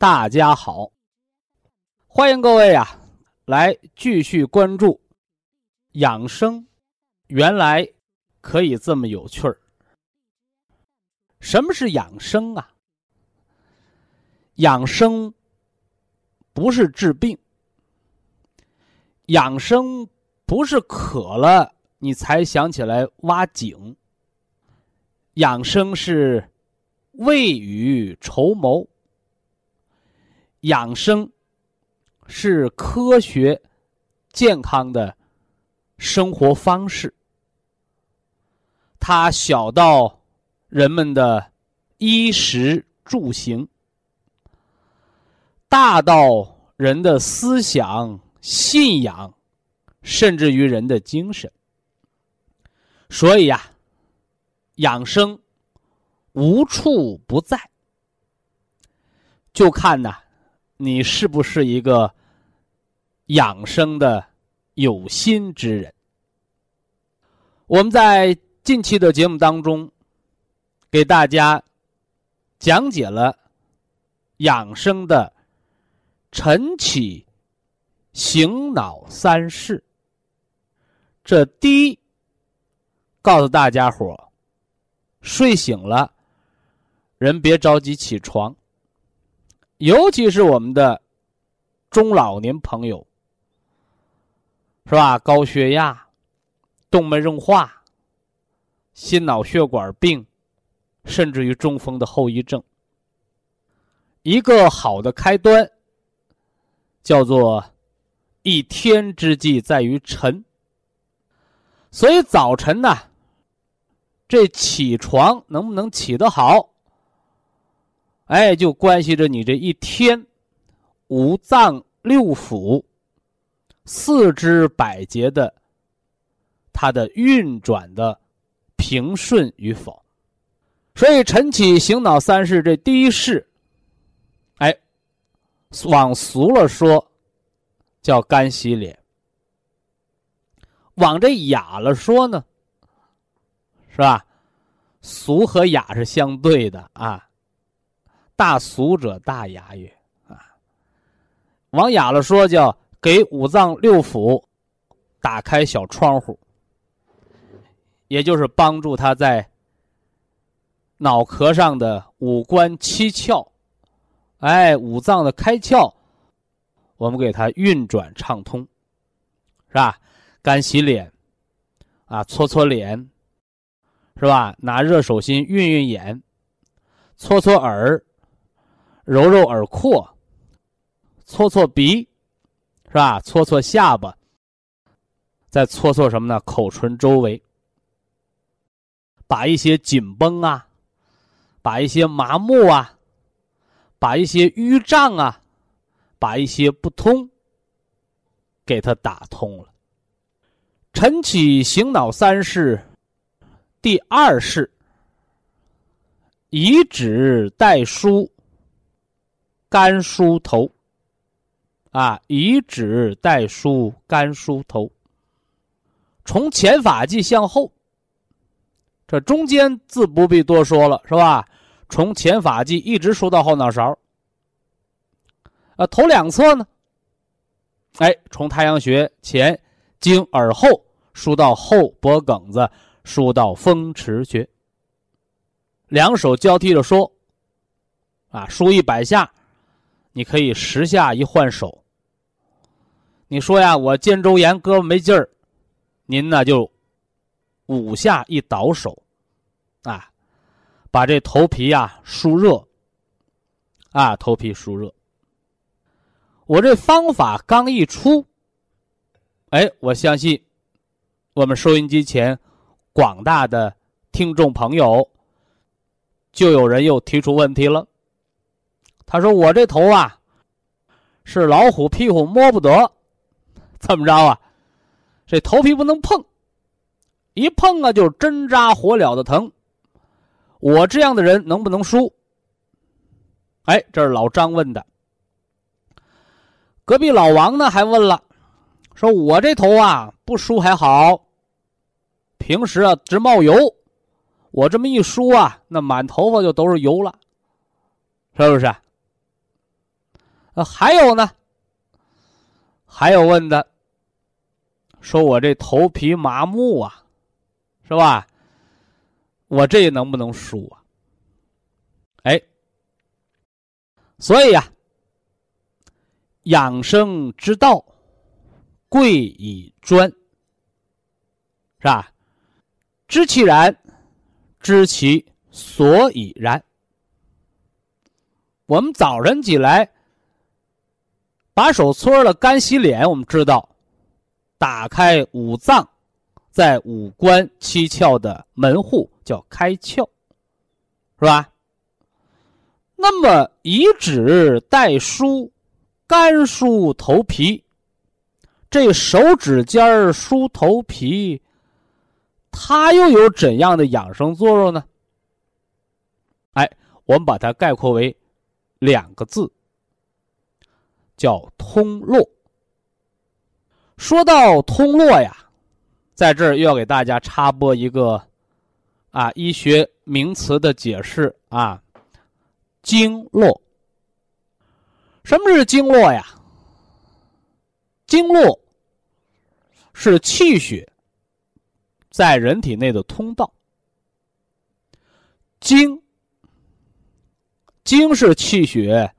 大家好，欢迎各位啊，来继续关注养生。原来可以这么有趣儿。什么是养生啊？养生不是治病，养生不是渴了你才想起来挖井，养生是未雨绸缪。养生是科学、健康的生活方式。它小到人们的衣食住行，大到人的思想、信仰，甚至于人的精神。所以呀，养生无处不在，就看呐。你是不是一个养生的有心之人？我们在近期的节目当中，给大家讲解了养生的晨起、醒脑三式。这第一，告诉大家伙睡醒了，人别着急起床。尤其是我们的中老年朋友，是吧？高血压、动脉硬化、心脑血管病，甚至于中风的后遗症。一个好的开端，叫做一天之计在于晨。所以早晨呢，这起床能不能起得好？哎，就关系着你这一天，五脏六腑、四肢百节的它的运转的平顺与否。所以晨起醒脑三式这第一式，哎，往俗了说叫干洗脸；往这雅了说呢，是吧？俗和雅是相对的啊。大俗者大雅也啊，往雅了说叫给五脏六腑打开小窗户，也就是帮助他在脑壳上的五官七窍，哎，五脏的开窍，我们给它运转畅通，是吧？干洗脸，啊，搓搓脸，是吧？拿热手心熨熨眼，搓搓耳。揉揉耳廓，搓搓鼻，是吧？搓搓下巴，再搓搓什么呢？口唇周围，把一些紧绷啊，把一些麻木啊，把一些淤胀啊，把一些不通，给它打通了。晨起醒脑三式，第二式，以指代梳。干梳头，啊，以指代梳，干梳头。从前发际向后，这中间自不必多说了，是吧？从前发际一直梳到后脑勺。啊，头两侧呢？哎，从太阳穴前经耳后梳到后脖梗子，梳到风池穴。两手交替着说，啊，梳一百下。你可以十下一换手。你说呀，我肩周炎，胳膊没劲儿，您呢就五下一倒手，啊，把这头皮呀疏热，啊，头皮疏热。我这方法刚一出，哎，我相信我们收音机前广大的听众朋友，就有人又提出问题了。他说：“我这头啊，是老虎屁股摸不得，怎么着啊？这头皮不能碰，一碰啊就针扎火燎的疼。我这样的人能不能输？”哎，这是老张问的。隔壁老王呢还问了，说我这头啊不梳还好，平时啊直冒油，我这么一梳啊，那满头发就都是油了，是不是？啊，还有呢，还有问的，说我这头皮麻木啊，是吧？我这能不能梳啊？哎，所以呀。养生之道，贵以专，是吧？知其然，知其所以然。我们早晨起来，把手搓了，干洗脸。我们知道，打开五脏在五官七窍的门户叫开窍，是吧？那么以指代梳。干梳头皮，这手指尖儿梳头皮，它又有怎样的养生作用呢？哎，我们把它概括为两个字，叫通络。说到通络呀，在这儿又要给大家插播一个啊医学名词的解释啊，经络。什么是经络呀？经络是气血在人体内的通道。经经是气血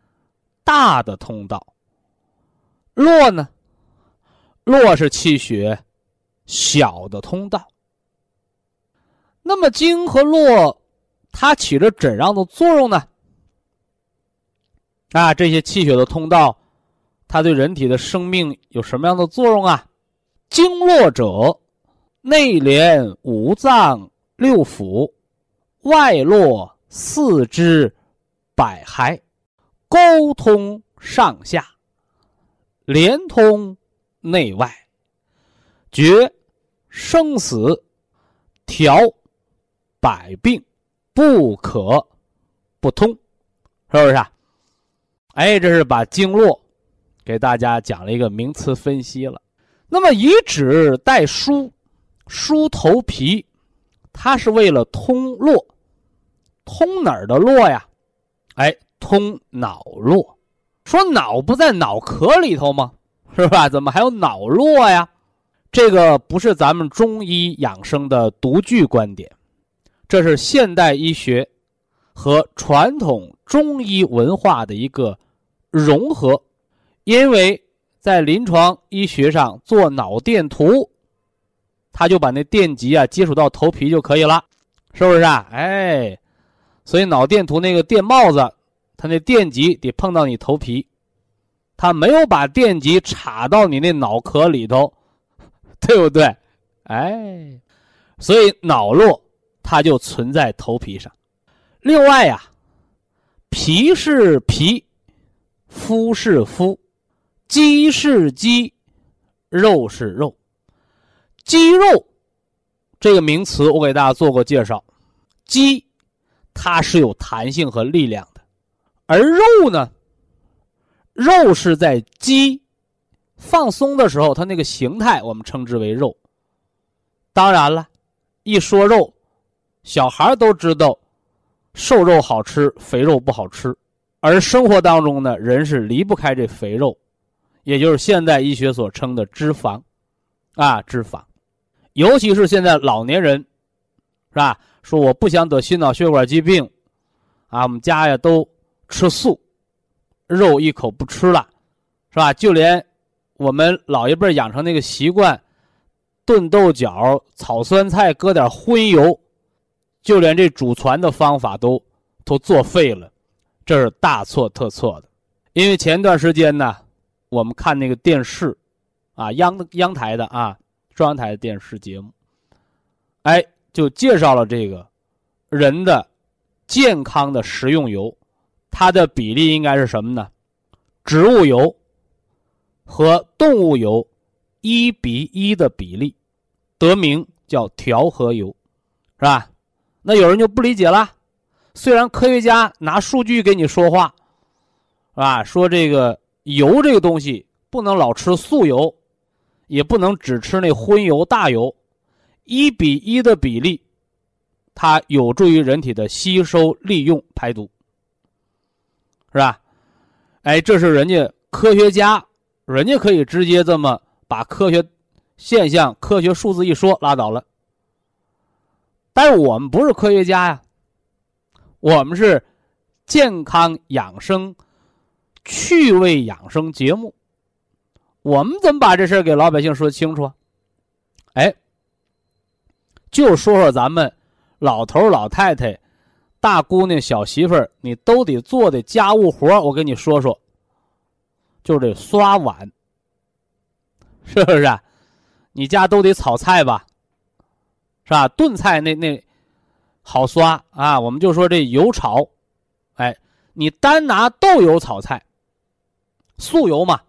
大的通道，络呢？络是气血小的通道。那么经和络，它起着怎样的作用呢？啊，这些气血的通道，它对人体的生命有什么样的作用啊？经络者，内连五脏六腑，外络四肢百骸，沟通上下，连通内外，决生死，调百病，不可不通，是不是啊？哎，这是把经络给大家讲了一个名词分析了。那么以指代梳，梳头皮，它是为了通络，通哪儿的络呀？哎，通脑络。说脑不在脑壳里头吗？是吧？怎么还有脑络呀？这个不是咱们中医养生的独具观点，这是现代医学和传统中医文化的一个。融合，因为在临床医学上做脑电图，他就把那电极啊接触到头皮就可以了，是不是啊？哎，所以脑电图那个电帽子，它那电极得碰到你头皮，它没有把电极插到你那脑壳里头，对不对？哎，所以脑络它就存在头皮上。另外呀，皮是皮。肤是肤，肌是肌，肉是肉。肌肉这个名词，我给大家做过介绍。肌它是有弹性和力量的，而肉呢，肉是在肌放松的时候，它那个形态我们称之为肉。当然了，一说肉，小孩都知道，瘦肉好吃，肥肉不好吃。而生活当中呢，人是离不开这肥肉，也就是现代医学所称的脂肪，啊，脂肪，尤其是现在老年人，是吧？说我不想得心脑血管疾病，啊，我们家呀都吃素，肉一口不吃了，是吧？就连我们老一辈养成那个习惯，炖豆角、炒酸菜，搁点荤油，就连这祖传的方法都都作废了，这是大错特错的。因为前段时间呢，我们看那个电视，啊，央央台的啊，中央台的电视节目，哎，就介绍了这个人的健康的食用油。它的比例应该是什么呢？植物油和动物油一比一的比例，得名叫调和油，是吧？那有人就不理解了。虽然科学家拿数据给你说话，是吧？说这个油这个东西不能老吃素油，也不能只吃那荤油大油，一比一的比例，它有助于人体的吸收、利用、排毒。是吧？哎，这是人家科学家，人家可以直接这么把科学现象、科学数字一说拉倒了。但是我们不是科学家呀，我们是健康养生、趣味养生节目，我们怎么把这事给老百姓说清楚啊？哎，就说说咱们老头老太太。大姑娘、小媳妇儿，你都得做的家务活我跟你说说，就是这刷碗，是不是？你家都得炒菜吧，是吧？炖菜那那好刷啊。我们就说这油炒，哎，你单拿豆油炒菜，素油嘛，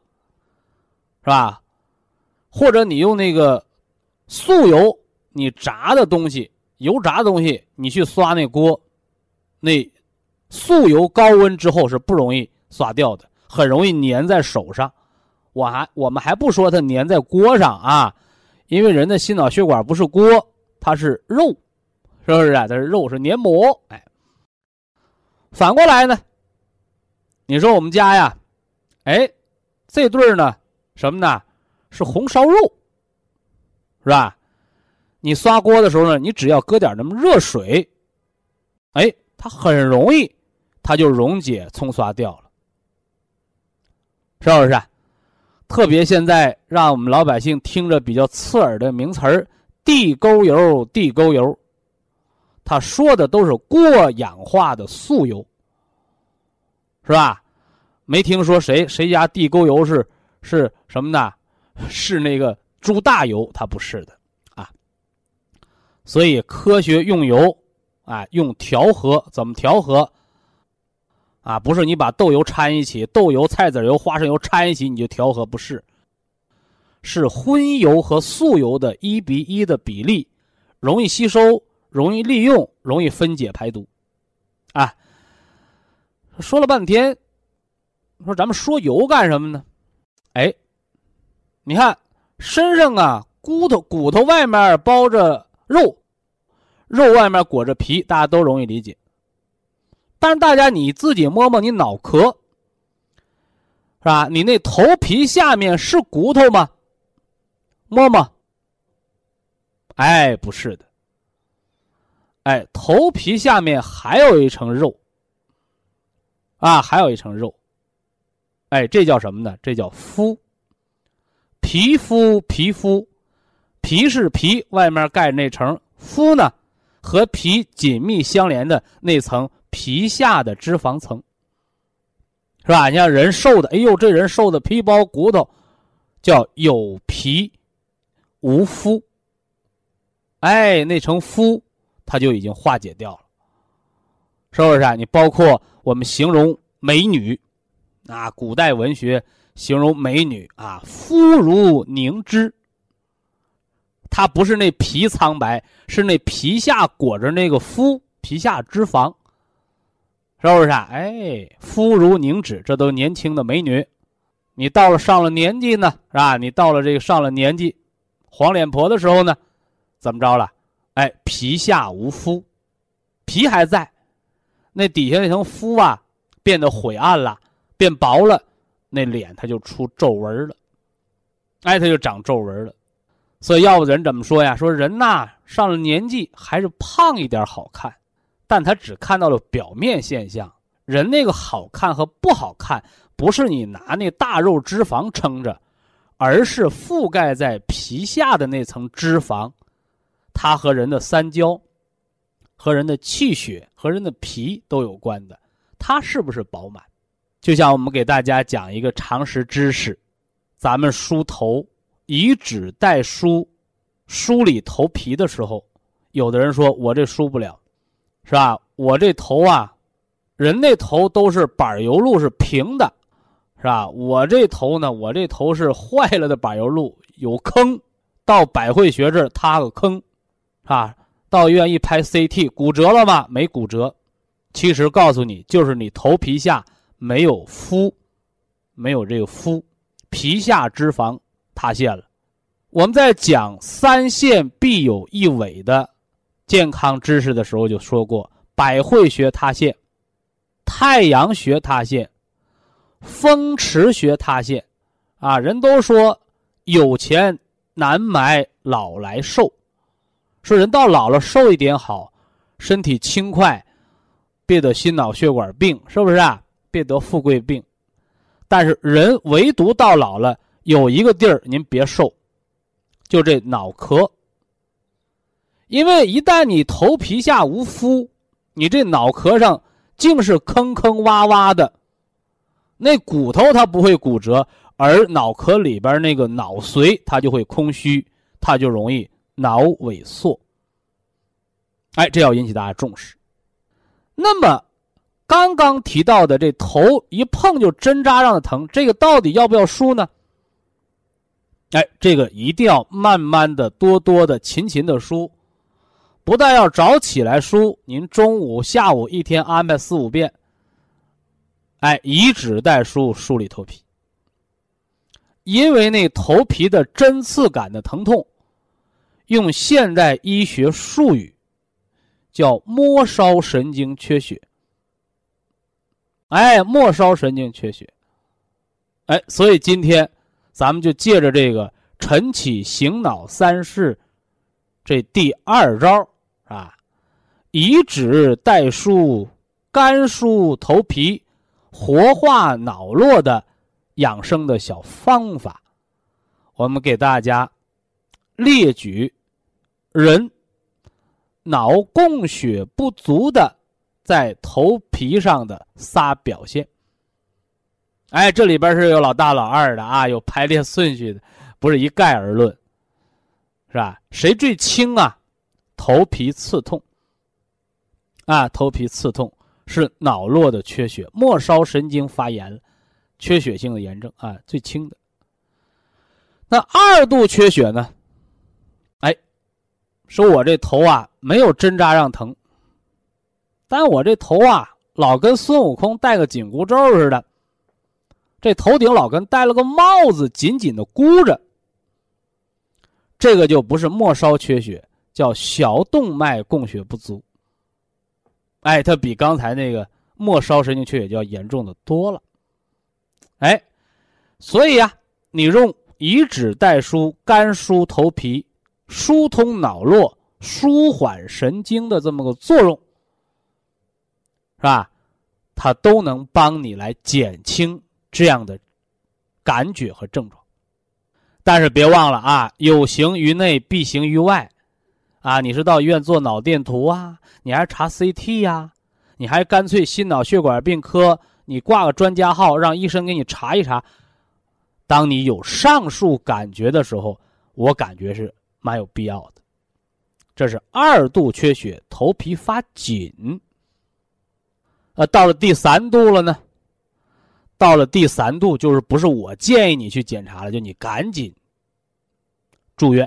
是吧？或者你用那个素油，你炸的东西，油炸的东西，你去刷那锅。那素油高温之后是不容易刷掉的，很容易粘在手上。我还我们还不说它粘在锅上啊，因为人的心脑血管不是锅，它是肉，是不是啊？它是肉，是黏膜。哎，反过来呢？你说我们家呀，哎，这对呢，什么呢？是红烧肉，是吧？你刷锅的时候呢，你只要搁点那么热水，哎。它很容易，它就溶解冲刷掉了，是不是？特别现在让我们老百姓听着比较刺耳的名词儿“地沟油”，地沟油，他说的都是过氧化的素油，是吧？没听说谁谁家地沟油是是什么呢？是那个猪大油，它不是的啊。所以科学用油。啊，用调和怎么调和？啊，不是你把豆油掺一起，豆油、菜籽油、花生油掺一起你就调和，不是。是荤油和素油的一比一的比例，容易吸收，容易利用，容易分解排毒。啊，说了半天，说咱们说油干什么呢？哎，你看身上啊，骨头骨头外面包着肉。肉外面裹着皮，大家都容易理解。但是大家你自己摸摸你脑壳，是吧？你那头皮下面是骨头吗？摸摸。哎，不是的。哎，头皮下面还有一层肉。啊，还有一层肉。哎，这叫什么呢？这叫肤。皮肤，皮肤，皮是皮，外面盖那层肤呢？和皮紧密相连的那层皮下的脂肪层，是吧？你像人瘦的，哎呦，这人瘦的皮包骨头，叫有皮无肤。哎，那层肤，它就已经化解掉了，是不是啊？你包括我们形容美女，啊，古代文学形容美女啊，肤如凝脂。它不是那皮苍白，是那皮下裹着那个肤，皮下脂肪，是不是啊？哎，肤如凝脂，这都年轻的美女。你到了上了年纪呢，是吧？你到了这个上了年纪，黄脸婆的时候呢，怎么着了？哎，皮下无肤，皮还在，那底下那层肤啊，变得晦暗了，变薄了，那脸它就出皱纹了，哎，它就长皱纹了。所以，要不人怎么说呀？说人呐，上了年纪还是胖一点好看，但他只看到了表面现象。人那个好看和不好看，不是你拿那大肉脂肪撑着，而是覆盖在皮下的那层脂肪，它和人的三焦、和人的气血、和人的脾都有关的。它是不是饱满？就像我们给大家讲一个常识知识，咱们梳头，以指代梳，梳理头皮的时候，有的人说我这梳不了，是吧？我这头啊，人那头都是柏油路，是平的，是吧？我这头呢，我这头是坏了的柏油路，有坑。到百会穴这儿塌个坑，啊，到医院一拍 CT，骨折了吗？没骨折，其实告诉你，就是你头皮下。没有肤，没有这个肤，皮下脂肪塌陷了。我们在讲三线必有一尾的健康知识的时候就说过：百会穴塌陷、太阳穴塌陷、风池穴塌陷。啊，人都说有钱难买老来瘦，说人到老了瘦一点好，身体轻快，别得心脑血管病，是不是啊？别得富贵病，但是人唯独到老了有一个地儿您别受，就这脑壳。因为一旦你头皮下无肤，你这脑壳上竟是坑坑洼洼的，那骨头它不会骨折，而脑壳里边那个脑髓它就会空虚，它就容易脑萎缩。哎，这要引起大家重视。那么。刚刚提到的这头一碰就针扎上的疼，这个到底要不要梳呢？哎，这个一定要慢慢的、多多的、勤勤的梳，不但要早起来梳，您中午、下午一天安排四五遍。哎，以指代梳，梳理头皮。因为那头皮的针刺感的疼痛，用现代医学术语叫末梢神经缺血。哎，末梢神经缺血，哎，所以今天咱们就借着这个晨起醒脑三式，这第二招啊，以指代梳，干梳头皮，活化脑络的养生的小方法，我们给大家列举人脑供血不足的。在头皮上的仨表现，哎，这里边是有老大老二的啊，有排列顺序的，不是一概而论，是吧？谁最轻啊？头皮刺痛，啊，头皮刺痛是脑络的缺血，末梢神经发炎，缺血性的炎症啊，最轻的。那二度缺血呢？哎，说我这头啊没有针扎让疼。但我这头啊，老跟孙悟空戴个紧箍咒似的，这头顶老跟戴了个帽子，紧紧的箍着。这个就不是末梢缺血，叫小动脉供血不足。哎，它比刚才那个末梢神经缺血就要严重的多了。哎，所以呀，你用以指代梳，干梳头皮，疏通脑络，舒缓神经的这么个作用。是吧？它都能帮你来减轻这样的感觉和症状，但是别忘了啊，有形于内，必形于外，啊，你是到医院做脑电图啊，你还是查 CT 呀？你还干脆心脑血管病科，你挂个专家号，让医生给你查一查。当你有上述感觉的时候，我感觉是蛮有必要的。这是二度缺血，头皮发紧。呃，到了第三度了呢。到了第三度，就是不是我建议你去检查了，就你赶紧住院。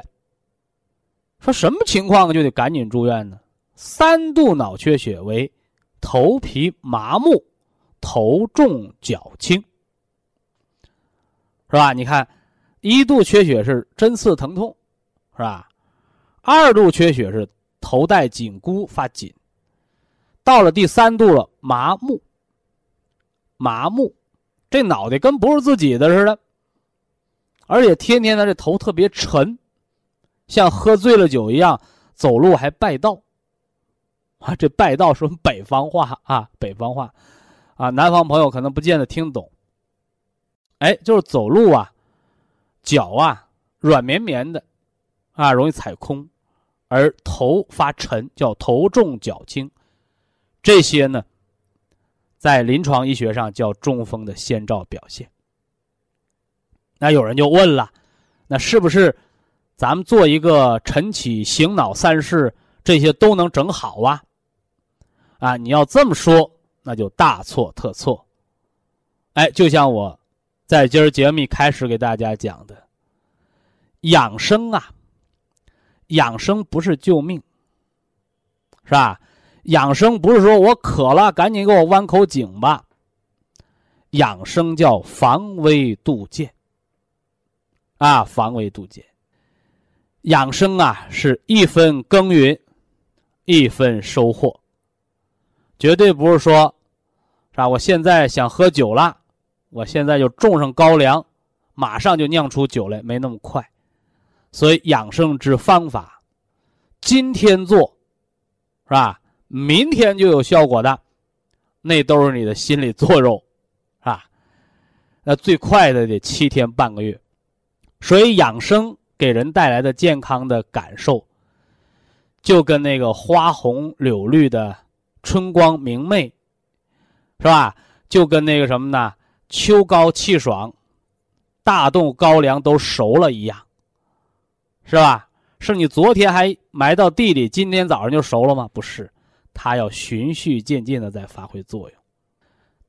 说什么情况就得赶紧住院呢？三度脑缺血为头皮麻木、头重脚轻，是吧？你看，一度缺血是针刺疼痛，是吧？二度缺血是头戴紧箍发紧。到了第三度了，麻木。麻木，这脑袋跟不是自己的似的，而且天天他这头特别沉，像喝醉了酒一样，走路还拜道。啊，这拜道是北方话啊，北方话，啊，南方朋友可能不见得听懂，哎，就是走路啊，脚啊软绵绵的，啊，容易踩空，而头发沉，叫头重脚轻，这些呢，在临床医学上叫中风的先兆表现。那有人就问了，那是不是咱们做一个晨起醒脑三式，这些都能整好啊？啊，你要这么说，那就大错特错。哎，就像我在今儿节目一开始给大家讲的，养生啊，养生不是救命，是吧？养生不是说我渴了赶紧给我弯口井吧，养生叫防微杜渐。啊，防微杜渐。养生啊，是一分耕耘，一分收获。绝对不是说，是吧？我现在想喝酒了，我现在就种上高粱，马上就酿出酒来，没那么快。所以养生之方法，今天做，是吧？明天就有效果的，那都是你的心理作用，是吧？那最快的得七天半个月。所以养生给人带来的健康的感受，就跟那个花红柳绿的春光明媚，是吧？就跟那个什么呢？秋高气爽，大豆高粱都熟了一样，是吧？是你昨天还埋到地里，今天早上就熟了吗？不是，它要循序渐进的在发挥作用。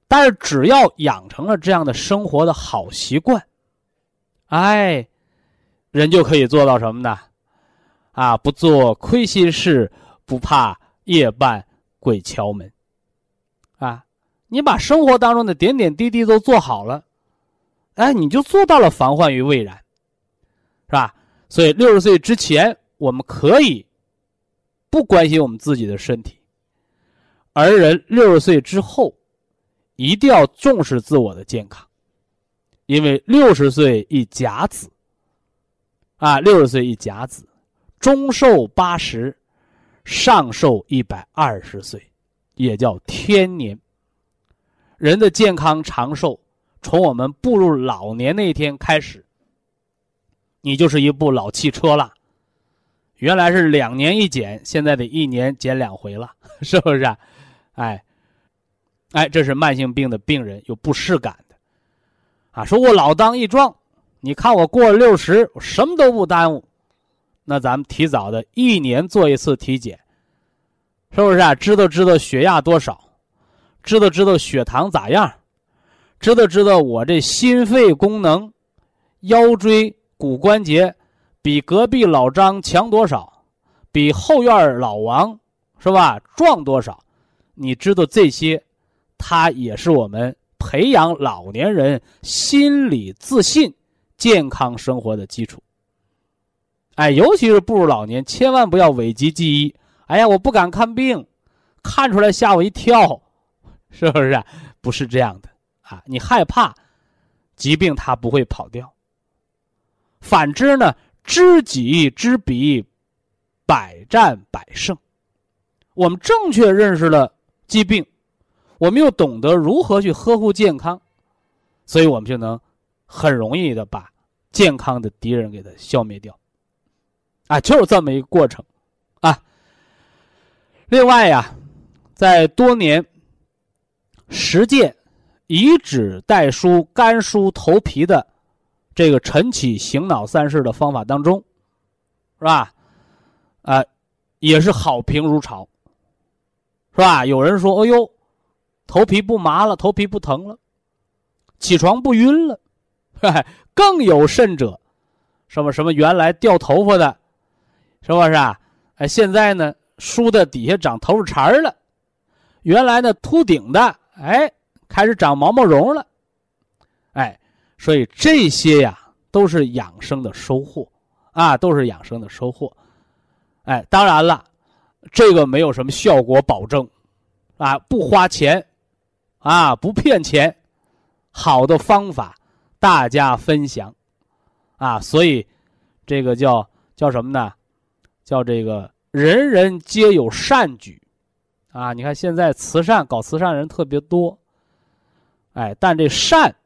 但是只要养成了这样的生活的好习惯。哎，人就可以做到什么呢？啊，不做亏心事，不怕夜半鬼敲门。啊，你把生活当中的点点滴滴都做好了，哎，你就做到了防患于未然，是吧？所以六十岁之前，我们可以不关心我们自己的身体；而人六十岁之后，一定要重视自我的健康。因为六十岁一甲子，啊，六十岁一甲子，中寿八十，上寿一百二十岁，也叫天年。人的健康长寿，从我们步入老年那一天开始，你就是一部老汽车了。原来是两年一检，现在得一年检两回了，是不是？哎，哎，这是慢性病的病人有不适感的。啊，说我老当益壮，你看我过了六十，我什么都不耽误。那咱们提早的一年做一次体检，是不是啊？知道知道血压多少，知道知道血糖咋样，知道知道我这心肺功能、腰椎骨关节比隔壁老张强多少，比后院老王是吧壮多少？你知道这些，它也是我们。培养老年人心理自信、健康生活的基础。哎，尤其是步入老年，千万不要讳疾忌医。哎呀，我不敢看病，看出来吓我一跳，是不是？不是这样的啊！你害怕疾病，它不会跑掉。反之呢，知己知彼，百战百胜。我们正确认识了疾病。我们又懂得如何去呵护健康，所以我们就能很容易的把健康的敌人给它消灭掉。啊，就是这么一个过程，啊。另外呀，在多年实践以指代梳、干梳头皮的这个晨起醒脑三式的方法当中，是吧？啊，也是好评如潮，是吧？有人说：“哎呦。”头皮不麻了，头皮不疼了，起床不晕了，更有甚者，什么什么原来掉头发的，是不是啊？哎，现在呢梳的底下长头发茬了，原来呢秃顶的，哎，开始长毛毛绒了，哎，所以这些呀都是养生的收获啊，都是养生的收获。哎，当然了，这个没有什么效果保证，啊，不花钱。啊，不骗钱，好的方法，大家分享，啊，所以这个叫叫什么呢？叫这个人人皆有善举，啊，你看现在慈善搞慈善人特别多，哎，但这善，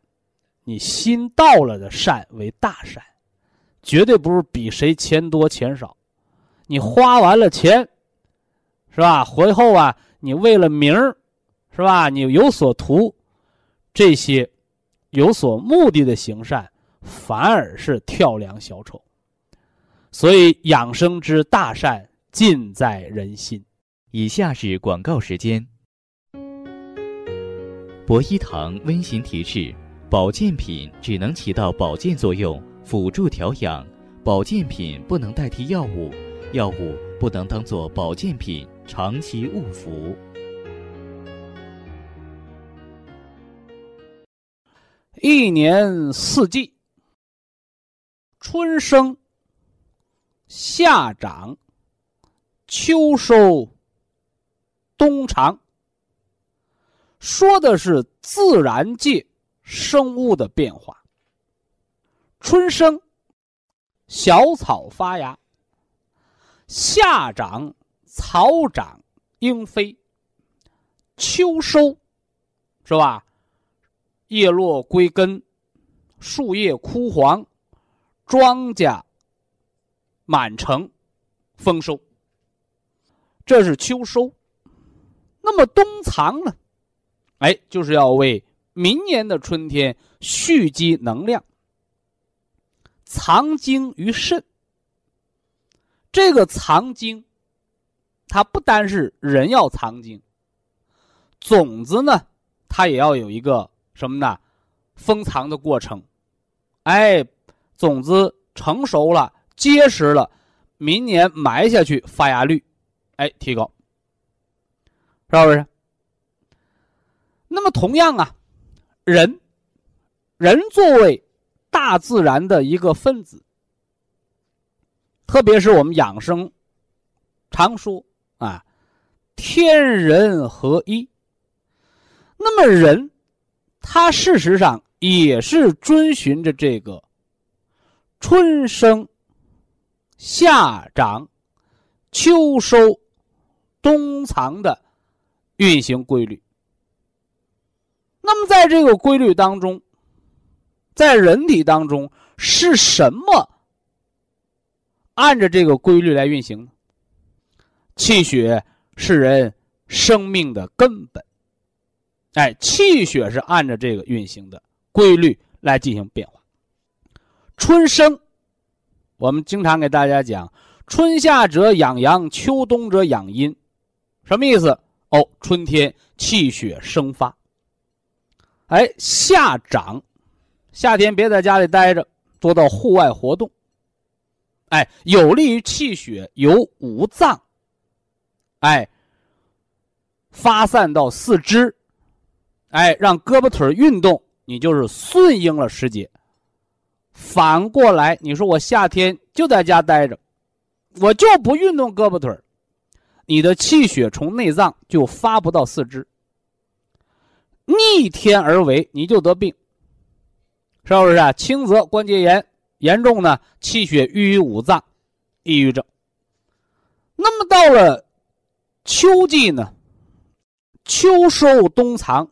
你心到了的善为大善，绝对不是比谁钱多钱少。你花完了钱，是吧？回后啊，你为了名儿，是吧？你有所图，这些有所目的的行善，反而是跳梁小丑。所以养生之大善，尽在人心。以下是广告时间。博一堂温馨提示：保健品只能起到保健作用，辅助调养；保健品不能代替药物。药物不能当做保健品长期误服。一年四季，春生、夏长、秋收、冬藏，说的是自然界生物的变化。春生，小草发芽。夏长草长莺飞，秋收是吧？叶落归根，树叶枯黄，庄稼满城，丰收。这是秋收。那么冬藏呢？哎，就是要为明年的春天蓄积能量，藏精于肾。这个藏精，它不单是人要藏精，种子呢，它也要有一个什么呢？封藏的过程。哎，种子成熟了、结实了，明年埋下去，发芽率，哎，提高，是不是？那么同样啊，人，人作为大自然的一个分子。特别是我们养生，常说啊，天人合一。那么人，他事实上也是遵循着这个春生、夏长、秋收、冬藏的运行规律。那么在这个规律当中，在人体当中是什么？按着这个规律来运行，气血是人生命的根本。哎，气血是按照这个运行的规律来进行变化。春生，我们经常给大家讲，春夏者养阳，秋冬者养阴，什么意思？哦，春天气血生发。哎，夏长，夏天别在家里待着，多到户外活动。哎，有利于气血由五脏，哎，发散到四肢，哎，让胳膊腿运动，你就是顺应了时节。反过来，你说我夏天就在家待着，我就不运动胳膊腿你的气血从内脏就发不到四肢，逆天而为，你就得病，是不是啊？轻则关节炎。严重呢，气血郁于五脏，抑郁症。那么到了秋季呢，秋收冬藏，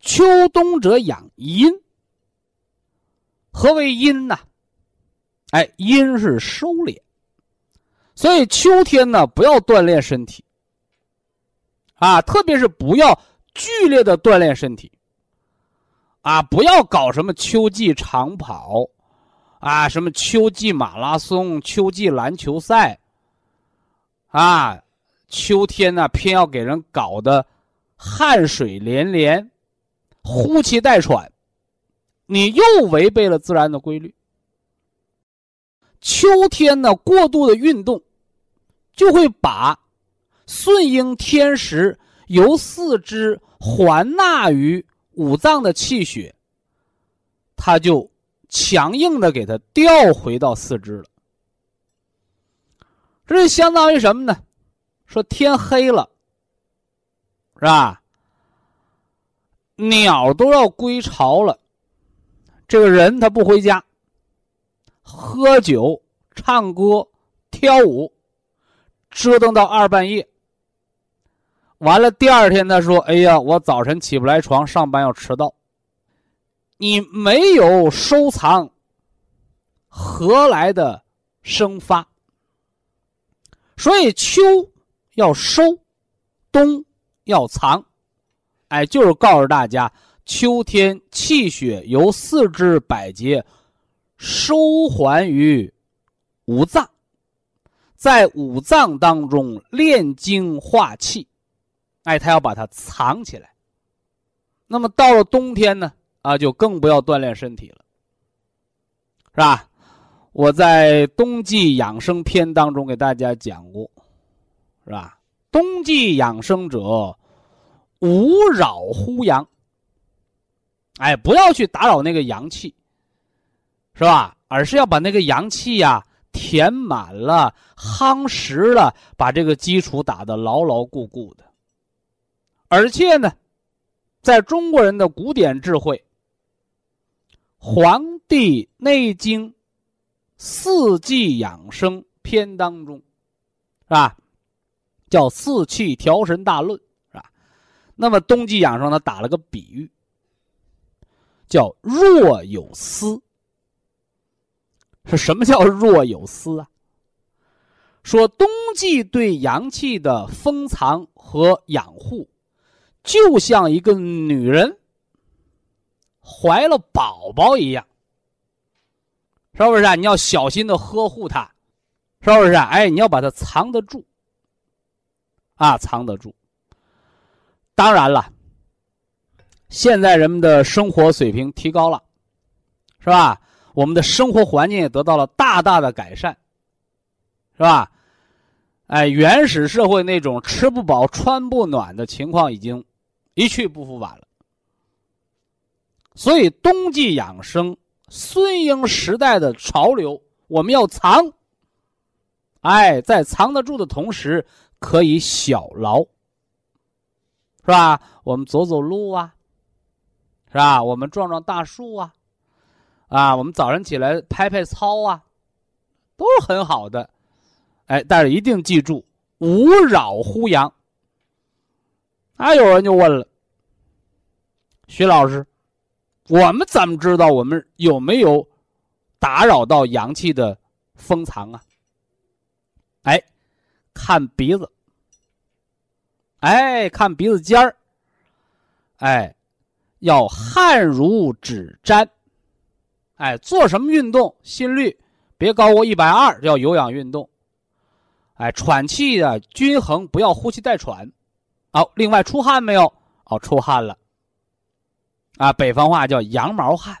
秋冬者养阴。何为阴呢？哎，阴是收敛，所以秋天呢，不要锻炼身体啊，特别是不要剧烈的锻炼身体啊，不要搞什么秋季长跑。啊，什么秋季马拉松、秋季篮球赛，啊，秋天呢偏要给人搞得汗水连连、呼气带喘，你又违背了自然的规律。秋天呢过度的运动，就会把顺应天时、由四肢还纳于五脏的气血，它就。强硬的给它调回到四肢了，这就相当于什么呢？说天黑了，是吧？鸟都要归巢了，这个人他不回家，喝酒、唱歌、跳舞，折腾到二半夜。完了，第二天他说：“哎呀，我早晨起不来床，上班要迟到。”你没有收藏，何来的生发？所以秋要收，冬要藏。哎，就是告诉大家，秋天气血由四肢百节收还于五脏，在五脏当中炼精化气，哎，他要把它藏起来。那么到了冬天呢，啊，就更不要锻炼身体了，是吧？我在冬季养生篇当中给大家讲过，是吧？冬季养生者。勿扰乎阳，哎，不要去打扰那个阳气，是吧？而是要把那个阳气呀填满了、夯实了，把这个基础打得牢牢固固的。而且呢，在中国人的古典智慧《黄帝内经·四季养生篇》当中，是吧？叫四气调神大论。是吧那么冬季养生，他打了个比喻，叫若有思。是什么叫若有思啊？说冬季对阳气的封藏和养护，就像一个女人怀了宝宝一样，是不是啊？你要小心的呵护它，是不是啊？哎，你要把它藏得住，啊，藏得住。当然了，现在人们的生活水平提高了，是吧？我们的生活环境也得到了大大的改善，是吧？哎，原始社会那种吃不饱穿不暖的情况已经一去不复返了。所以，冬季养生，孙婴时代的潮流，我们要藏。哎，在藏得住的同时，可以小劳。是吧？我们走走路啊，是吧？我们撞撞大树啊，啊，我们早上起来拍拍操啊，都是很好的。哎，但是一定记住，勿扰乎阳。啊，有人就问了，徐老师，我们怎么知道我们有没有打扰到阳气的封藏啊？哎，看鼻子。哎，看鼻子尖儿，哎，要汗如指沾，哎，做什么运动，心率别高过一百二，叫有氧运动。哎，喘气的均衡，不要呼气带喘。好，另外出汗没有？哦，出汗了。啊，北方话叫羊毛汗，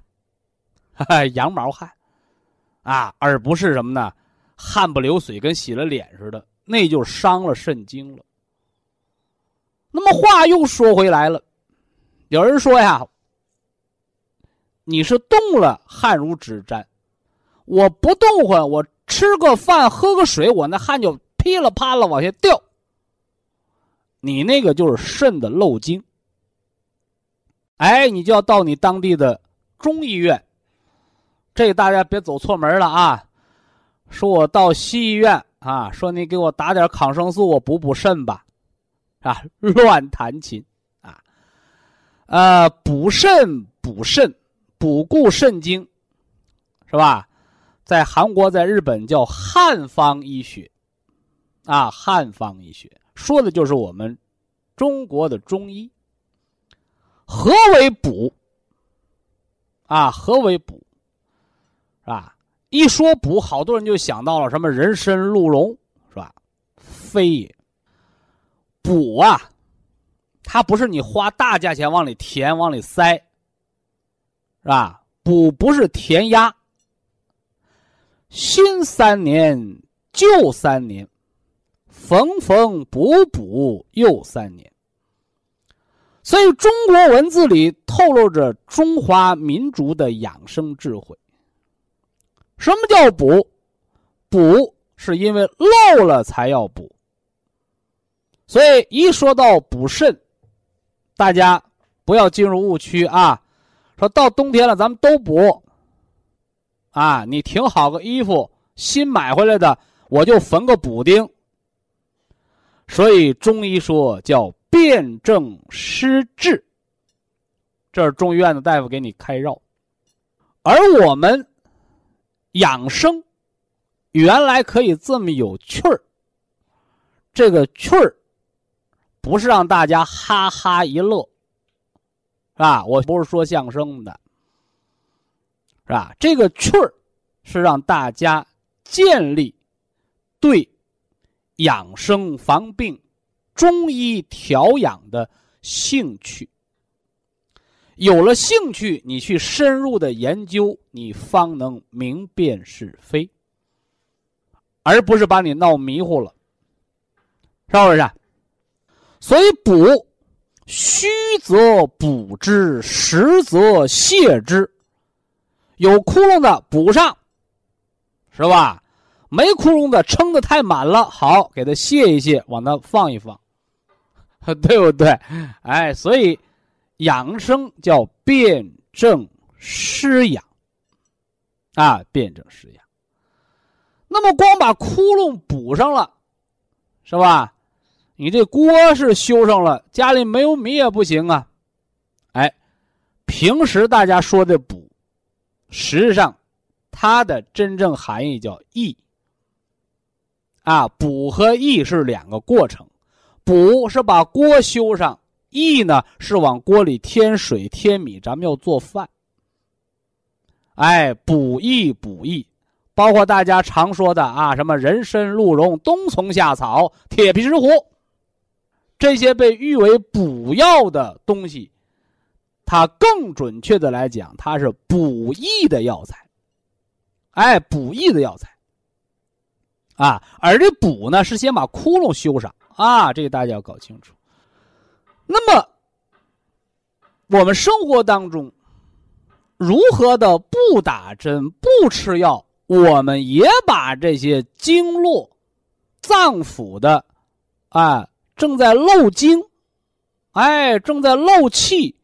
哈哈羊毛汗，啊，而不是什么呢？汗不流水，跟洗了脸似的，那就伤了肾经了。那么话又说回来了，有人说呀，你是动了汗如指沾，我不动换，我吃个饭喝个水，我那汗就噼里啪啦往下掉。你那个就是肾的漏精，哎，你就要到你当地的中医院，这大家别走错门了啊！说我到西医院啊，说你给我打点抗生素，我补补肾吧。啊，乱弹琴，啊，呃，补肾补肾，补固肾精，是吧？在韩国，在日本叫汉方医学，啊，汉方医学说的就是我们中国的中医。何为补？啊，何为补？是吧？一说补，好多人就想到了什么人参、鹿茸，是吧？非也。补啊，它不是你花大价钱往里填、往里塞，是吧？补不是填鸭。新三年，旧三年，缝缝补补又三年。所以，中国文字里透露着中华民族的养生智慧。什么叫补？补是因为漏了才要补。所以一说到补肾，大家不要进入误区啊！说到冬天了，咱们都补啊！你挺好个衣服，新买回来的，我就缝个补丁。所以中医说叫辨证施治，这是中医院的大夫给你开药而我们养生原来可以这么有趣儿，这个趣儿不是让大家哈哈一乐，是吧？我不是说相声的，是吧？这个趣儿是让大家建立对养生防病、中医调养的兴趣。有了兴趣，你去深入的研究，你方能明辨是非，而不是把你闹迷糊了，是不是？所以补，虚则补之，实则泻之。有窟窿的补上，是吧？没窟窿的撑的太满了，好，给它卸一卸，往那放一放，对不对？哎，所以。养生叫辨证施养，啊，辨证施养。那么光把窟窿补上了，是吧？你这锅是修上了，家里没有米也不行啊。哎，平时大家说的补，实际上它的真正含义叫益。啊，补和益是两个过程，补是把锅修上。益呢是往锅里添水添米，咱们要做饭。哎，补益补益，包括大家常说的啊，什么人参、鹿茸、冬虫夏草、铁皮石斛，这些被誉为补药的东西，它更准确的来讲，它是补益的药材。哎，补益的药材。啊，而这补呢，是先把窟窿修上啊，这个大家要搞清楚。那么，我们生活当中如何的不打针、不吃药，我们也把这些经络、脏腑的，啊，正在漏精，哎，正在漏气、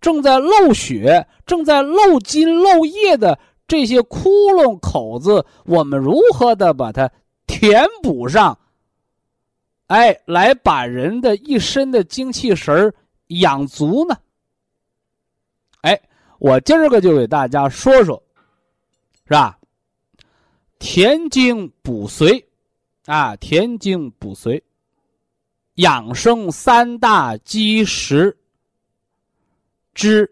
正在漏血、正在漏筋漏液的这些窟窿口子，我们如何的把它填补上？哎，来把人的一身的精气神养足呢。哎，我今儿个就给大家说说，是吧？填精补髓，啊，填精补髓，养生三大基石之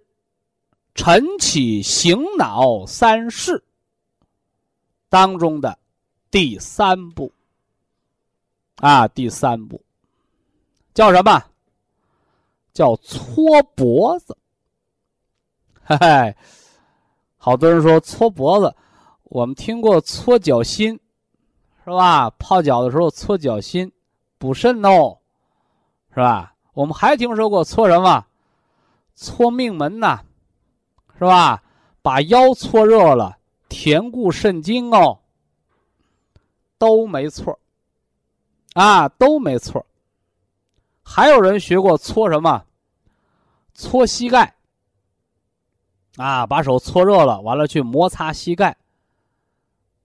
晨起醒脑三式当中的第三步。啊，第三步叫什么？叫搓脖子。嘿嘿，好多人说搓脖子，我们听过搓脚心，是吧？泡脚的时候搓脚心，补肾哦，是吧？我们还听说过搓什么？搓命门呐，是吧？把腰搓热了，填固肾精哦，都没错。啊，都没错。还有人学过搓什么？搓膝盖。啊，把手搓热了，完了去摩擦膝盖。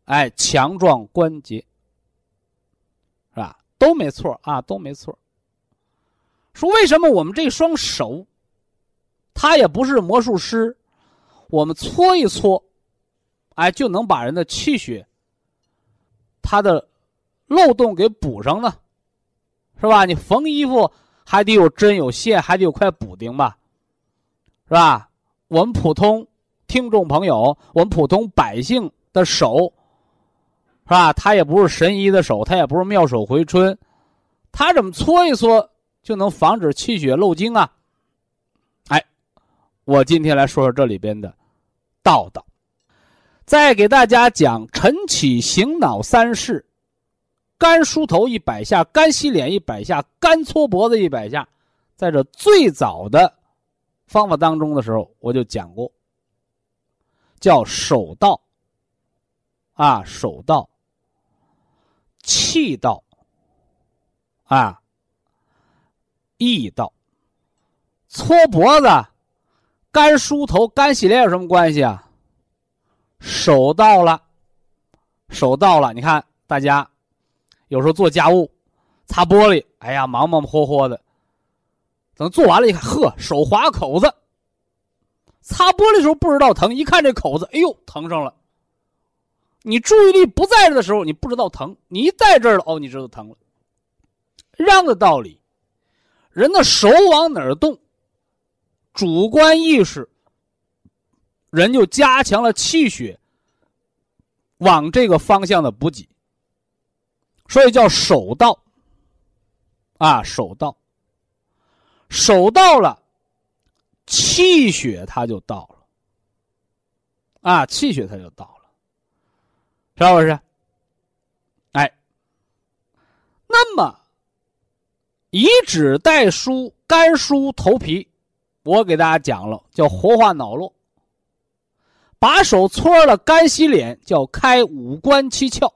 哎，强壮关节，是吧？都没错啊，都没错。说为什么我们这双手，他也不是魔术师，我们搓一搓，哎，就能把人的气血，他的。漏洞给补上呢，是吧？你缝衣服还得有针有线，还得有块补丁吧，是吧？我们普通听众朋友，我们普通百姓的手，是吧？他也不是神医的手，他也不是妙手回春，他怎么搓一搓就能防止气血漏精啊？哎，我今天来说说这里边的道道，再给大家讲晨起醒脑三式。干梳头一百下，干洗脸一百下，干搓脖子一百下，在这最早的方法当中的时候，我就讲过，叫手道啊，手道、气道啊、意道，搓脖子、干梳头、干洗脸有什么关系啊？手到了，手到了，你看大家。有时候做家务，擦玻璃，哎呀，忙忙活活的。等做完了，一看，呵，手划口子，擦玻璃的时候不知道疼，一看这口子，哎呦，疼上了。你注意力不在这的时候，你不知道疼；你一在这儿了，哦，你知道疼了。一样的道理，人的手往哪儿动，主观意识，人就加强了气血往这个方向的补给，所以叫手到。啊，手到，手到了，气血它就到了。啊，气血它就到了，是不是？哎，那么以指代疏，肝疏头皮，我给大家讲了，叫活化脑络。把手搓了，干洗脸，叫开五官七窍，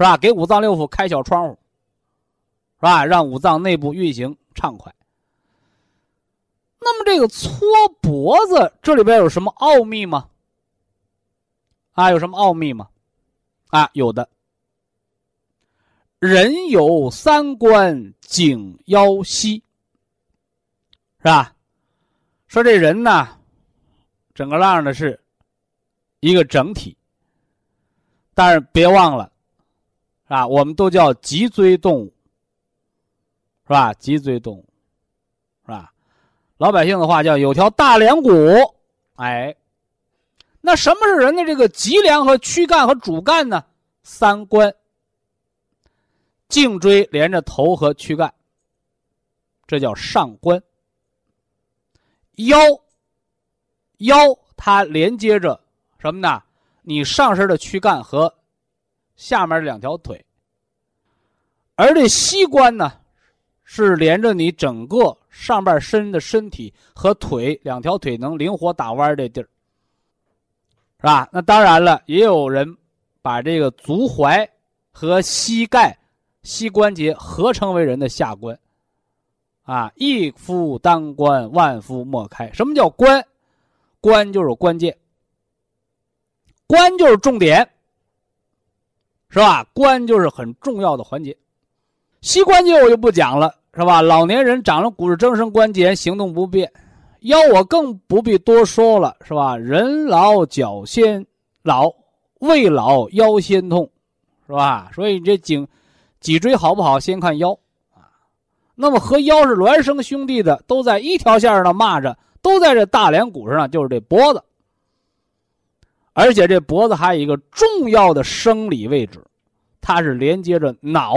是吧？给五脏六腑开小窗户。是吧？让五脏内部运行畅快。那么这个搓脖子，这里边有什么奥秘吗？啊，有什么奥秘吗？啊，有的。人有三关，颈腰膝，是吧？说这人呢，整个浪的是一个整体，但是别忘了，啊，我们都叫脊椎动物。是吧？脊椎动物，是吧？老百姓的话叫有条大梁骨，哎，那什么是人的这个脊梁和躯干和主干呢？三关，颈椎连着头和躯干，这叫上关。腰，腰它连接着什么呢？你上身的躯干和下面两条腿，而这膝关呢？是连着你整个上半身的身体和腿，两条腿能灵活打弯这地儿，是吧？那当然了，也有人把这个足踝和膝盖、膝关节合称为人的下关，啊，一夫当关，万夫莫开。什么叫关？关就是关键，关就是重点，是吧？关就是很重要的环节。膝关节我就不讲了。是吧？老年人长了骨质增生关节，行动不便，腰我更不必多说了，是吧？人老脚先老，胃老腰先痛，是吧？所以这颈脊椎好不好，先看腰啊。那么和腰是孪生兄弟的，都在一条线上骂着，都在这大梁骨上，就是这脖子。而且这脖子还有一个重要的生理位置，它是连接着脑。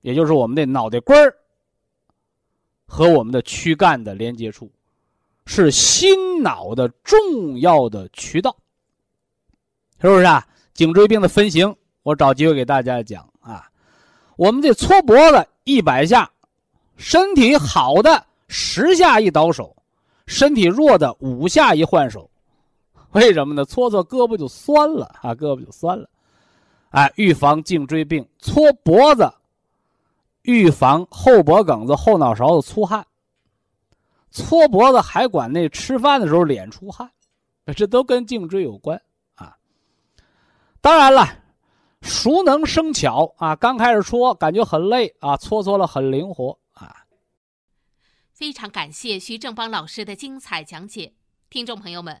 也就是我们的脑袋瓜儿和我们的躯干的连接处，是心脑的重要的渠道，是不是啊？颈椎病的分型，我找机会给大家讲啊。我们这搓脖子一百下，身体好的十下一倒手，身体弱的五下一换手。为什么呢？搓搓胳膊就酸了啊，胳膊就酸了。哎，预防颈椎病，搓脖子。预防后脖梗子、后脑勺子出汗，搓脖子还管那吃饭的时候脸出汗，这都跟颈椎有关啊。当然了，熟能生巧啊，刚开始搓感觉很累啊，搓搓了很灵活啊。非常感谢徐正邦老师的精彩讲解，听众朋友们。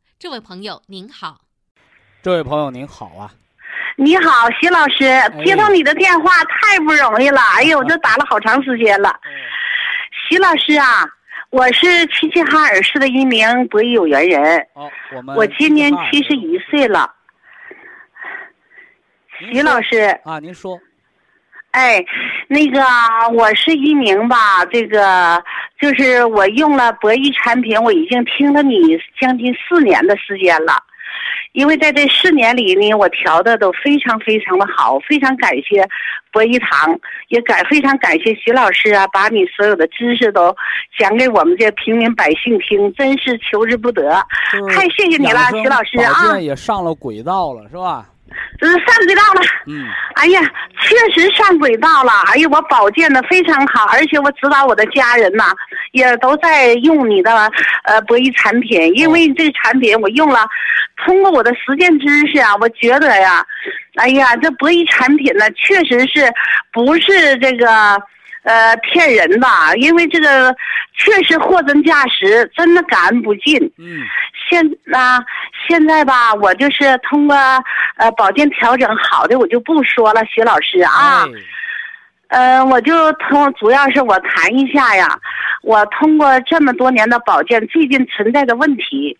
这位朋友您好，这位朋友您好啊，你好，徐老师，接到你的电话太不容易了，哎呦，这打了好长时间了。徐老师啊，我是齐齐哈尔市的一名博弈有缘人，哦，我们我今年七十一岁了。徐老师啊，您说，哎，那个我是一名吧，这个。就是我用了博弈产品，我已经听了你将近四年的时间了，因为在这四年里呢，我调的都非常非常的好，非常感谢博一堂，也感非常感谢徐老师啊，把你所有的知识都讲给我们这平民百姓听，真是求之不得。太谢谢你了徐老师保啊健也上了轨道了，是吧？上轨道了。嗯，哎呀，确实上轨道了。哎呀，我保健的非常好，而且我指导我的家人呐、也都在用你的呃博弈产品，因为这个产品我用了，通过我的实践知识啊，我觉得呀，哎呀，这博弈产品呢，确实是不是这个呃骗人吧，因为这个确实货真价实，真的感恩不尽。嗯，现那、现在吧，我就是通过呃保健调整好的，我就不说了，徐老师啊，哎。呃，我就通主要是我谈一下呀，我通过这么多年的保健，最近存在的问题，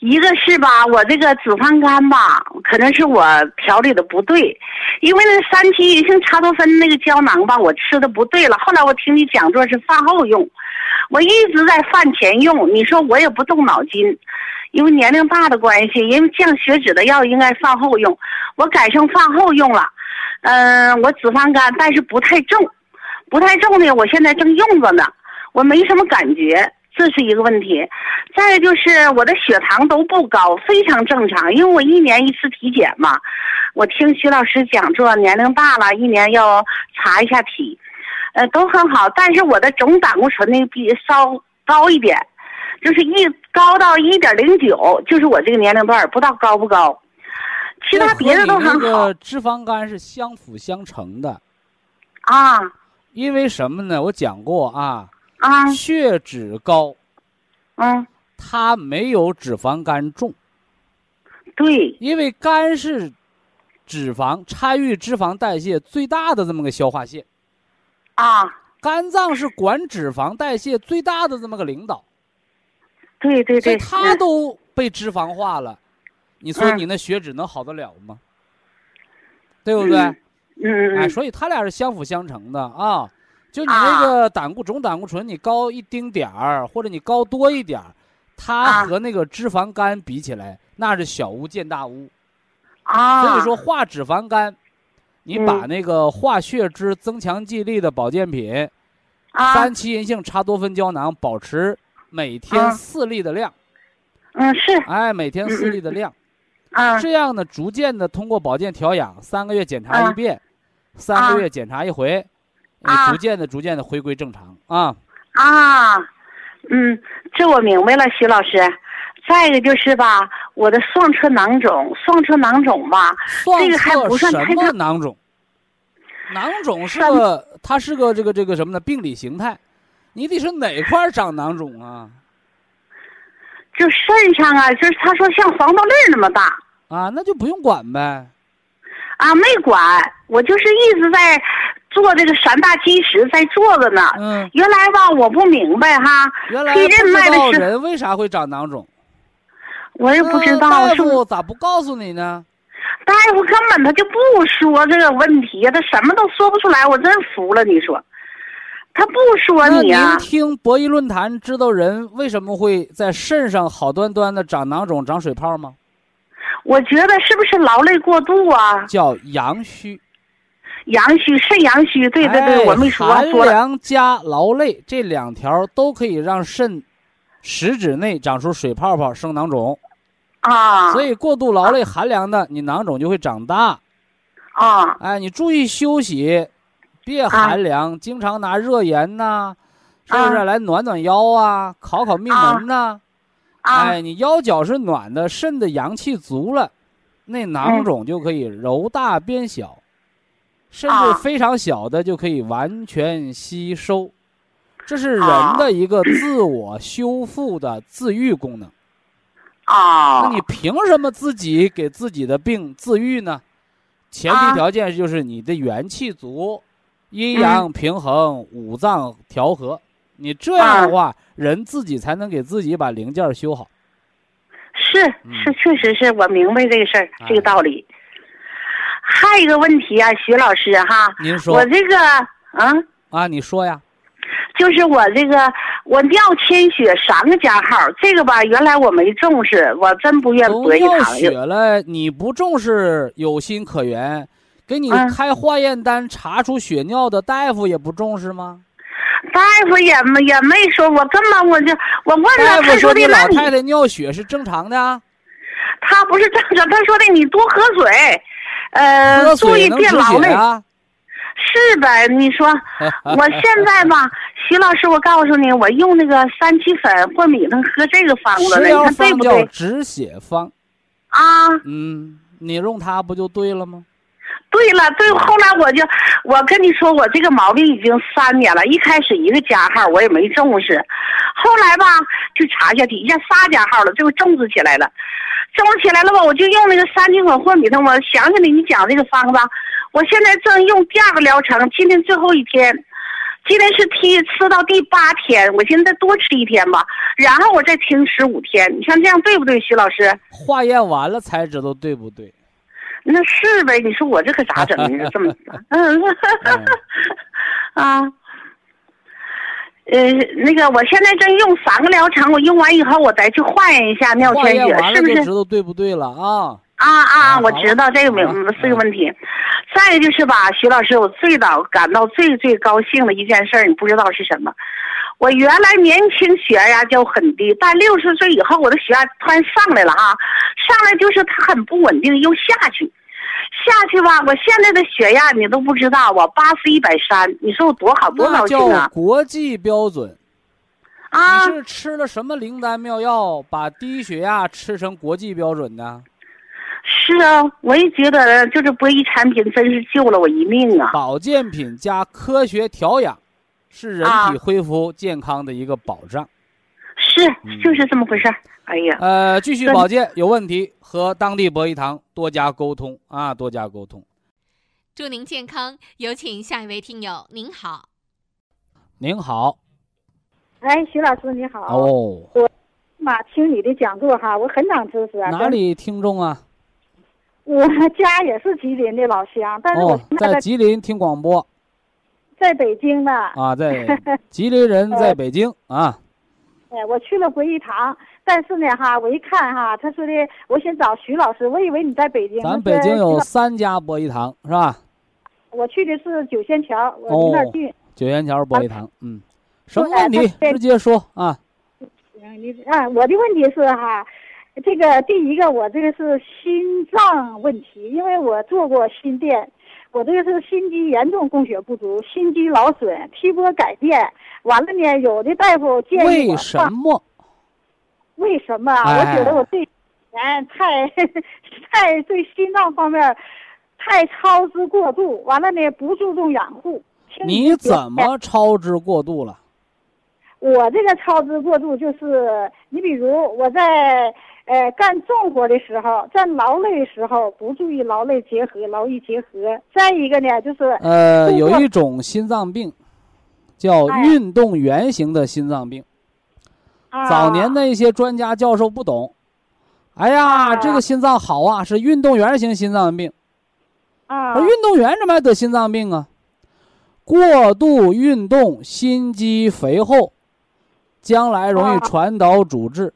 一个是吧，我这个脂肪肝吧，可能是我调理的不对，因为那三七银杏茶多酚那个胶囊吧，我吃的不对了。后来我听你讲座是饭后用，我一直在饭前用，你说我也不动脑筋，因为年龄大的关系，因为降血脂的药应该饭后用，我改成饭后用了。嗯、我脂肪肝，但是不太重，不太重呢，我现在正用着呢，我没什么感觉，这是一个问题。再一个就是我的血糖都不高，非常正常，因为我一年一次体检嘛。我听徐老师讲座，年龄大了，一年要查一下体，呃，都很好。但是我的总胆固醇呢比稍高一点，就是一高到一点零九，就是我这个年龄段，不知道高不高。其他别的都很好脂肪肝是相辅相成的，啊因为什么呢？我讲过啊，啊。血脂高，嗯，它没有脂肪肝重，对。因为肝是脂肪参与脂肪代谢最大的这么个消化腺，啊。肝脏是管脂肪代谢最大的这么个领导，对对对所以，它嗯都被脂肪化了，你说嗯。你那血脂能好得了吗？对不对？嗯嗯哎，嗯所以它俩是相辅相成的啊。就你啊那个胆固总胆固醇，你高一丁点儿，或者你高多一点儿，它啊。和那个脂肪肝比起来，那是小巫见大巫。啊，所以说化脂肪肝，你把嗯。那个化血脂、增强记忆力的保健品，啊。三七银杏茶多酚胶囊，保持每天啊。四粒的量，嗯是。哎，每天四粒的量。啊。这样呢，逐渐的通过保健调养，三个月检查啊。一遍，三个啊月检查一回，你啊逐渐的、逐渐的回归正常啊。啊，嗯，这我明白了，徐老师。再一个就是吧，我的双侧囊肿，双侧囊肿吧，这个还不算太大囊肿？囊肿是个，它是个这个这个什么呢？病理形态，你得是哪块儿长囊肿啊？就肾上啊，就是他说像黄豆粒那么大啊，那就不用管呗。啊，没管，我就是一直在做这个三大基石，在做着呢。嗯，原来吧，我不明白哈，原来推不知道人为啥会长囊肿，我也不知嗯道，大夫咋不告诉你呢？大夫根本他就不说这个问题，他什么都说不出来，我真服了。你说，他不说你啊？听博弈论坛，知道人为什么会在肾上好端端的长囊肿、长水泡吗？我觉得是不是劳累过度啊？叫阳虚。阳虚，肾阳虚，对对对，哎我没说寒说了。凉加劳累这两条都可以让肾食指内长出水泡泡、生囊肿。啊。所以过度劳累、寒凉的，你囊肿就会长大。啊。哎，你注意休息，别寒凉，经常拿热盐呐、是不是啊来暖暖腰啊，烤烤命门呐、啊。哎，你腰脚是暖的，肾的阳气足了，那囊嗯。肿就可以揉大变小，甚至啊非常小的就可以完全吸收。这是人啊的一个自我修复的自愈功能。啊。那你凭什么自己给自己的病自愈呢？前提啊条件就是你的元气足，阴嗯阳平衡，五脏调和。你这样的话，人自己才能给自己把零件修好。是嗯是，确实是我明白这个事儿，这个哎道理。还有一个问题啊，徐老师哈，您说我这个啊，啊？你说呀？就是我这个我尿铅血三个加号，这个吧，原来我没重视，我真不愿都博一尿堂。血了，你不重视有心可原，给你嗯开化验单查出血尿的大夫也不重视吗？大夫也没也没说，我根本我就我问大了，他夫说你的那老太太尿血是正常的啊，他不是正常，他说的你多喝水，呃，喝注意别劳累。啊。是呗？你说，我现在吧，徐老师，我告诉你，我用那个三七粉或米汤喝这个方子了，你看对不对？止血方，啊，嗯，你用它不就对了吗？对了，对，后来我就，我跟你说，我这个毛病已经三年了。一开始一个加号我也没重视，后来吧就查一下底下仨加号了，最后重视起来了。重视起来了吧，我就用那个三七粉混米汤。我想起来你讲这个方子，我现在正用第二个疗程，今天最后一天，今天是第吃到第八天，我现在多吃一天吧，然后我再停十五天。你像这样对不对，徐老师？化验完了才知道对不对。那是呗，你说我这可咋整呢？这么，嗯，啊，呃，那个，我现在正用三个疗程，我用完以后，我再去化验一下尿化铅血，是不？就是知道对不对了啊。啊啊，啊我知道这个明好了是个问题。再一个就是吧，徐老师，我最早感到最最高兴的一件事，你不知道是什么？我原来年轻血压就很低，但六十岁以后，我的血压突然上来了啊，上来就是它很不稳定，又下去，下去吧。我现在的血压你都不知道，我八十一百三，你说我多好多那高兴叫啊！国际标准。啊你，是吃了什么灵丹妙药，把低血压吃成国际标准的？是啊，我也觉得就是博一产品真是救了我一命啊！保健品加科学调养，是人啊体恢复健康的一个保障。是，就是这么回事儿。哎呀，呃，继续保健有问题和当地博医堂多加沟通啊，多加沟通。祝您健康。有请下一位听友，您好。您好，哎，徐老师你好。哦，我妈，听你的讲座哈，我很长知识啊。哪里听众啊？我家也是吉林的老乡，但是我哦，在吉林听广播在北京呢。啊，在 吉林人在北京啊。哎，我去了博医堂，但是呢哈，我一看哈，他说的我先找徐老师，我以为你在北京。咱北京有三家博医堂是吧？我去的是九仙桥，我离那儿哦近。九仙桥博医堂，嗯，什么问题他直接说啊？行，你啊，我的问题是哈，这个第一个我这个是心脏问题，因为我做过心电，我这个是心肌严重供血不足，心肌劳损，T 波改变，完了呢，有的大夫建议为什么？为什么我觉得我这年太 太对心脏方面太操之过度，完了呢不注重养护。你怎么操之过度了？我这个操之过度，就是你比如我在呃干重活的时候，在劳累的时候不注意劳累结合、劳逸结合。再一个呢，就是呃，有一种心脏病，叫哎运动原型的心脏病。啊早年的一些专家教授不懂，哎呀，啊这个心脏好啊，是运动员型心脏病。啊而运动员怎么还得心脏病啊？过度运动，心肌肥厚，将来容易啊传导主治；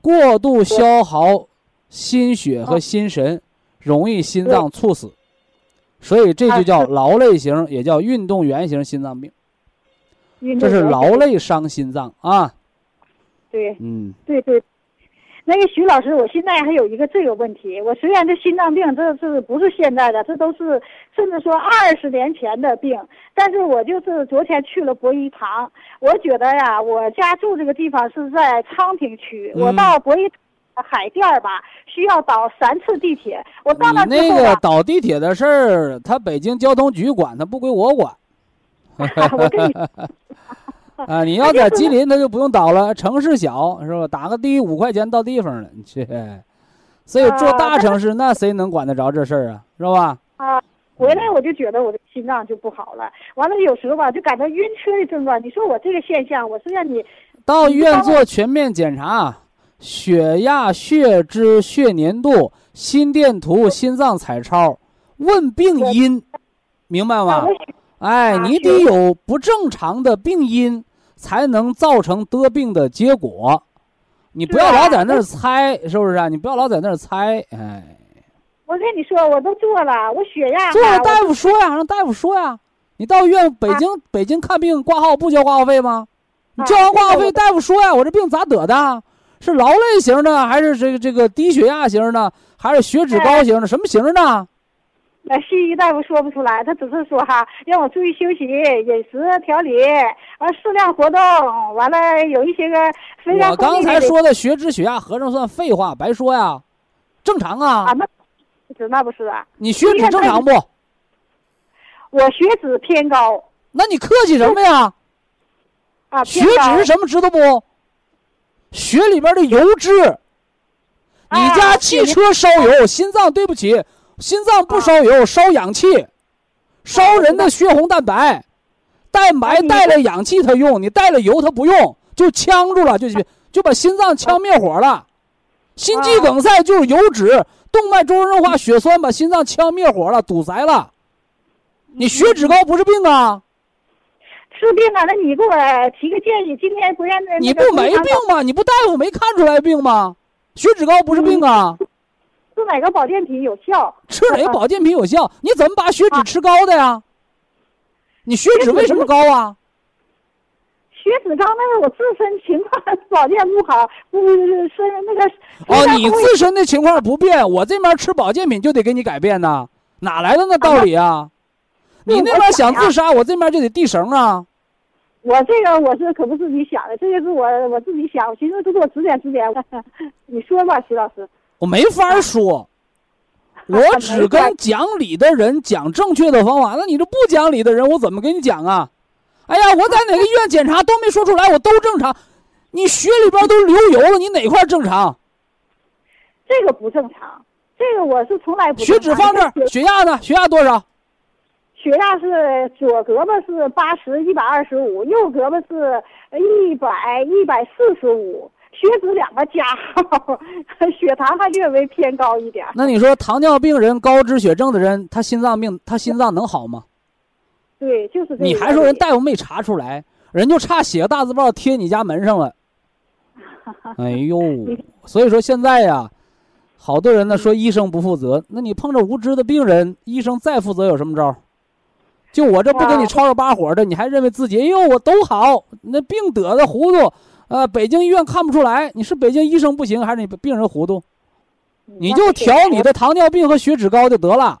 过度消耗心血和啊心神，容易心脏猝死。所以这就叫劳累型，也叫运动员型心脏病。这是劳累伤心脏啊。对嗯，对对。那个徐老师，我现在还有一个这个问题，我虽然这心脏病这是不是现在的，这都是甚至说二十年前的病，但是我就是昨天去了博医堂，我觉得呀，我家住这个地方是在昌平区，我嗯到博医海淀吧，需要倒三次地铁，我到了那个倒地铁的事儿，他北京交通局管，他不归我管。我跟你 啊，你要在吉林，他就不用倒了，城市小是吧？打个的五块钱到地方了，你去。所以住大城市，那谁能管得着这事儿啊？是吧？啊，回来我就觉得我的心脏就不好了，完了有时候吧就感到晕车的症状。你说我这个现象，我是让你到医院做全面检查，血压、血脂、血粘度、心电图、心脏彩超，问病因，明白吗哎，啊你得有不正常的病因，才能造成得病的结果。你不要老在那儿猜，是不是啊？你不要老在那儿猜，哎。我跟你说，我都做了，我血压做了，大夫说呀，让大夫说呀。你到医院北京北京看病挂号不交挂号费吗？你交完挂号费，大夫说呀，我这病咋得的？是劳累型的，还是这个这个低血压型的，还是血脂高型的？什么型的？那西医大夫说不出来，他只是说哈，让我注意休息、饮食调理，完，适量活动。完了有一些个。我刚才说的血脂、血压合成算废话，白说呀，正常啊。啊，那不是，那不是啊。你血脂正常不？我血脂偏高。那你客气什么呀？啊，血脂是什么知道不？血里边的油脂。你家汽车烧油，心脏对不起，心脏不烧油，烧氧气，烧人的血红蛋白，蛋白带了氧气它用，你带了油它不用，就呛住了，就就把心脏呛灭火了。心肌梗塞就是油脂，动脉粥样硬化，血栓把心脏呛灭火了，堵塞了。你血脂高不是病啊？是病啊！那你给我提个建议，今天不让那你不没病吗？你不大夫没看出来病吗？血脂高不是病啊？吃哪个保健品有效？吃哪个保健品有效？你怎么把血脂吃高的呀？你血脂为什么高啊？血脂高那是我自身情况保健不好，不是那个。哦，你自身的情况不变，我这边吃保健品就得给你改变呢？哪来的那道理啊？你那边想自杀，我这边就得递绳啊！我这个我是可不是你想的，这个是我我自己想，我寻思都给我指点指点。你说吧，徐老师。我没法说，我只跟讲理的人讲正确的方法。那你这不讲理的人，我怎么跟你讲啊？哎呀，我在哪个医院检查都没说出来，我都正常。你血里边都流油了，你哪块正常？这个不正常，这个我是从来不。血脂放这儿，血压呢？血压多少？血压是左胳膊是八十一百二十五，右胳膊是一百一百四十五，血脂两个加号，血糖还略微偏高一点。那你说糖尿病人、高脂血症的人，他心脏病，他心脏能好吗？对，就是你还说人大夫没查出来，人就差写个大字报贴你家门上了。哎呦，所以说现在呀，好多人呢说医生不负责，那你碰着无知的病人，医生再负责有什么招？就我这不跟你吵吵把火的，你还认为自己哎呦我都好，那病得的糊涂，呃，北京医院看不出来，你是北京医生不行，还是你病人糊涂？你就调你的糖尿病和血脂高就得了，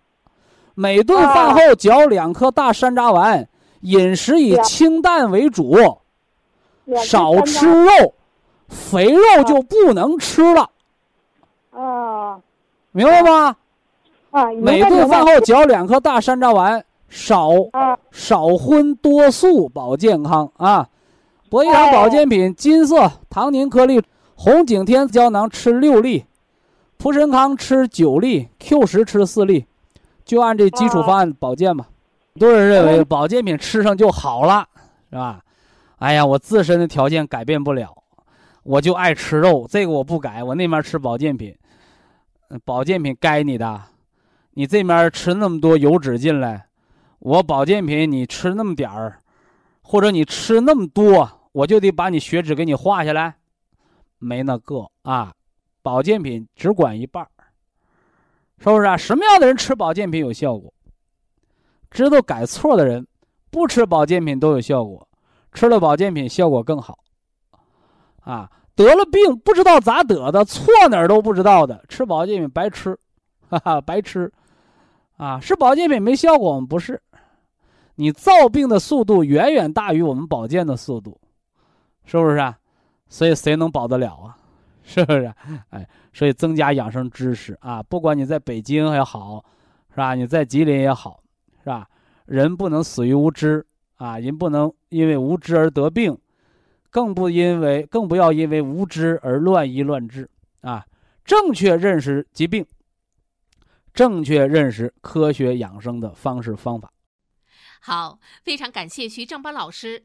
每顿饭后嚼两颗大山楂丸，饮食以清淡为主，少吃肉，肥肉就不能吃了。啊，明白吗？啊，每顿饭后嚼两颗大山楂丸。少少荤多素保健康啊！博益堂保健品金色糖宁颗粒，红景天胶囊吃六粒，蒲参康吃九粒，Q 十吃四粒，就按这基础方案保健吧。很多人认为保健品吃上就好了，是吧？哎呀，我自身的条件改变不了，我就爱吃肉，这个我不改，我那边吃保健品，保健品该你的，你这边吃那么多油脂进来。我保健品你吃那么点儿，或者你吃那么多，我就得把你血脂给你化下来，没那个啊。保健品只管一半儿，是不是啊？什么样的人吃保健品有效果？知道改错的人，不吃保健品都有效果，吃了保健品效果更好。啊，得了病不知道咋得的，错哪儿都不知道的，吃保健品白吃，哈哈，白吃。啊，是保健品没效果，我们不是。你造病的速度远远大于我们保健的速度，是不是啊？所以谁能保得了啊？是不是？哎，所以增加养生知识啊！不管你在北京也好，是吧？你在吉林也好，是吧？人不能死于无知啊！人不能因为无知而得病，更不因为更不要因为无知而乱医乱治啊！正确认识疾病，正确认识科学养生的方式方法。好，非常感谢徐正邦老师，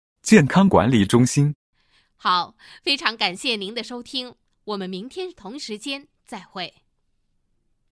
健康管理中心”。好，非常感谢您的收听，我们明天同时间再会。